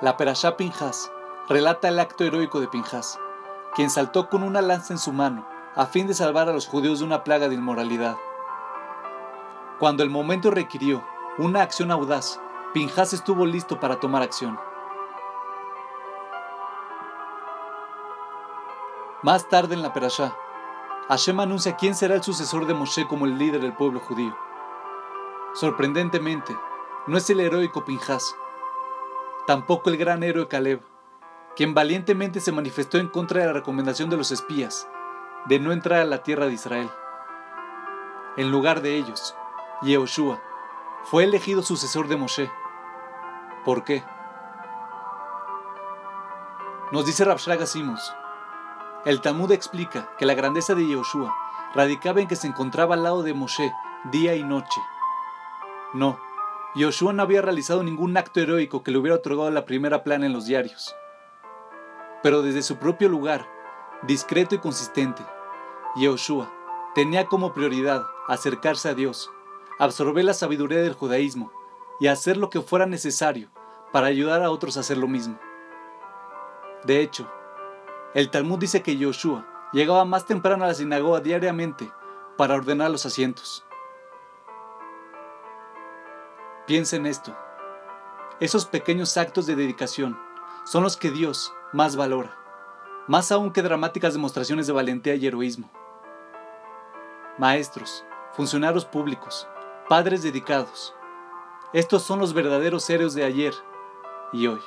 La Perashá Pinjas relata el acto heroico de Pinjas, quien saltó con una lanza en su mano a fin de salvar a los judíos de una plaga de inmoralidad. Cuando el momento requirió una acción audaz, Pinjas estuvo listo para tomar acción. Más tarde en la Perashá, Hashem anuncia quién será el sucesor de Moshe como el líder del pueblo judío. Sorprendentemente, no es el heroico Pinjas, tampoco el gran héroe Caleb, quien valientemente se manifestó en contra de la recomendación de los espías de no entrar a la tierra de Israel. En lugar de ellos, Yehoshua fue elegido sucesor de Moshe. ¿Por qué? Nos dice Rabshraga Simos, el Talmud explica que la grandeza de Yehoshua radicaba en que se encontraba al lado de Moshe día y noche. No, Yehoshua no había realizado ningún acto heroico que le hubiera otorgado la primera plana en los diarios. Pero desde su propio lugar, discreto y consistente, Yehoshua tenía como prioridad acercarse a Dios, absorber la sabiduría del judaísmo y hacer lo que fuera necesario para ayudar a otros a hacer lo mismo. De hecho, el Talmud dice que Yehoshua llegaba más temprano a la sinagoga diariamente para ordenar los asientos. Piensa en esto. Esos pequeños actos de dedicación son los que Dios más valora, más aún que dramáticas demostraciones de valentía y heroísmo. Maestros, funcionarios públicos, padres dedicados, estos son los verdaderos héroes de ayer y hoy.